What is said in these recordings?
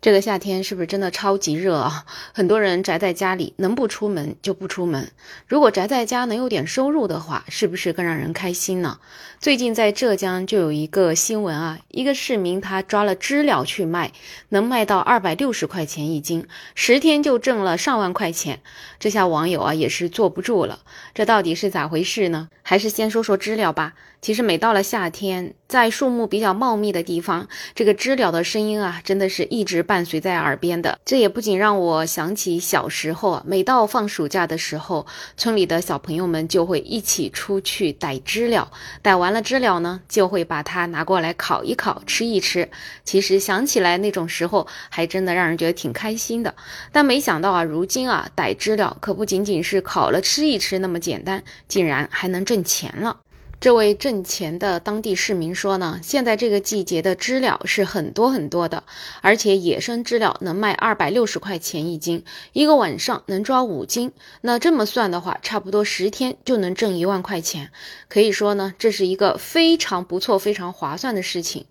这个夏天是不是真的超级热啊？很多人宅在家里，能不出门就不出门。如果宅在家能有点收入的话，是不是更让人开心呢？最近在浙江就有一个新闻啊，一个市民他抓了知了去卖，能卖到二百六十块钱一斤，十天就挣了上万块钱。这下网友啊也是坐不住了，这到底是咋回事呢？还是先说说知了吧。其实每到了夏天，在树木比较茂密的地方，这个知了的声音啊，真的是一直。伴随在耳边的，这也不仅让我想起小时候啊，每到放暑假的时候，村里的小朋友们就会一起出去逮知了，逮完了知了呢，就会把它拿过来烤一烤，吃一吃。其实想起来那种时候，还真的让人觉得挺开心的。但没想到啊，如今啊，逮知了可不仅仅是烤了吃一吃那么简单，竟然还能挣钱了。这位挣钱的当地市民说呢，现在这个季节的知了是很多很多的，而且野生知了能卖二百六十块钱一斤，一个晚上能抓五斤。那这么算的话，差不多十天就能挣一万块钱，可以说呢，这是一个非常不错、非常划算的事情。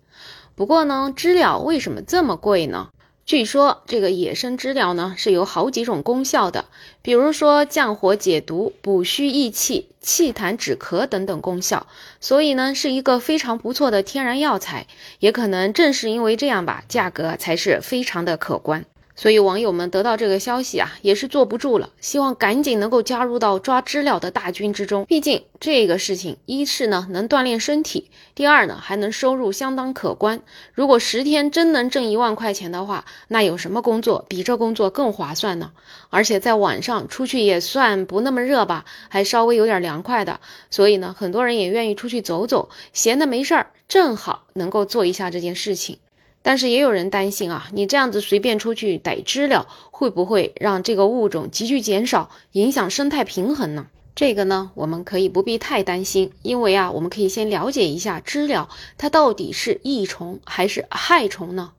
不过呢，知了为什么这么贵呢？据说这个野生知了呢是有好几种功效的，比如说降火解毒、补虚益气、气痰止咳等等功效，所以呢是一个非常不错的天然药材。也可能正是因为这样吧，价格才是非常的可观。所以网友们得到这个消息啊，也是坐不住了，希望赶紧能够加入到抓知了的大军之中。毕竟这个事情，一是呢能锻炼身体，第二呢还能收入相当可观。如果十天真能挣一万块钱的话，那有什么工作比这工作更划算呢？而且在晚上出去也算不那么热吧，还稍微有点凉快的。所以呢，很多人也愿意出去走走，闲的没事儿，正好能够做一下这件事情。但是也有人担心啊，你这样子随便出去逮知了，会不会让这个物种急剧减少，影响生态平衡呢？这个呢，我们可以不必太担心，因为啊，我们可以先了解一下知了，它到底是益虫还是害虫呢？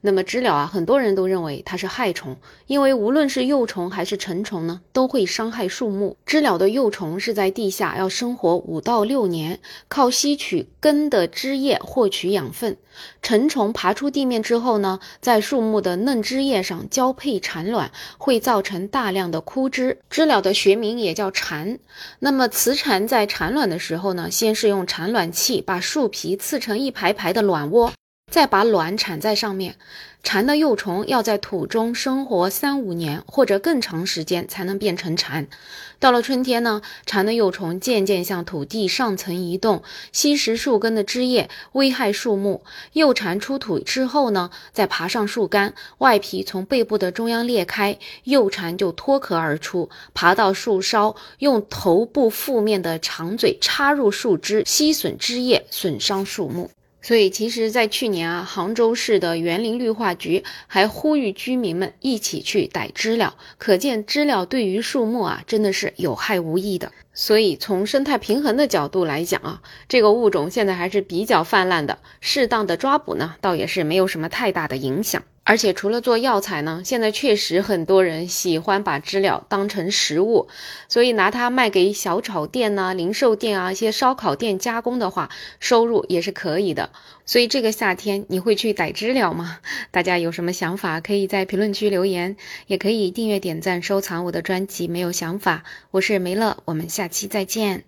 那么知了啊，很多人都认为它是害虫，因为无论是幼虫还是成虫呢，都会伤害树木。知了的幼虫是在地下要生活五到六年，靠吸取根的枝叶获取养分。成虫爬出地面之后呢，在树木的嫩枝叶上交配产卵，会造成大量的枯枝。知了的学名也叫蝉。那么雌蝉在产卵的时候呢，先是用产卵器把树皮刺成一排排的卵窝。再把卵产在上面，蝉的幼虫要在土中生活三五年或者更长时间才能变成蝉。到了春天呢，蝉的幼虫渐渐向土地上层移动，吸食树根的枝叶，危害树木。幼蝉出土之后呢，再爬上树干，外皮从背部的中央裂开，幼蝉就脱壳而出，爬到树梢，用头部腹面的长嘴插入树枝，吸吮枝叶，损伤树木。所以，其实，在去年啊，杭州市的园林绿化局还呼吁居民们一起去逮知了。可见，知了对于树木啊，真的是有害无益的。所以，从生态平衡的角度来讲啊，这个物种现在还是比较泛滥的，适当的抓捕呢，倒也是没有什么太大的影响。而且除了做药材呢，现在确实很多人喜欢把知了当成食物，所以拿它卖给小炒店呐、零售店啊、一些烧烤店加工的话，收入也是可以的。所以这个夏天你会去逮知了吗？大家有什么想法，可以在评论区留言，也可以订阅、点赞、收藏我的专辑。没有想法，我是梅乐，我们下期再见。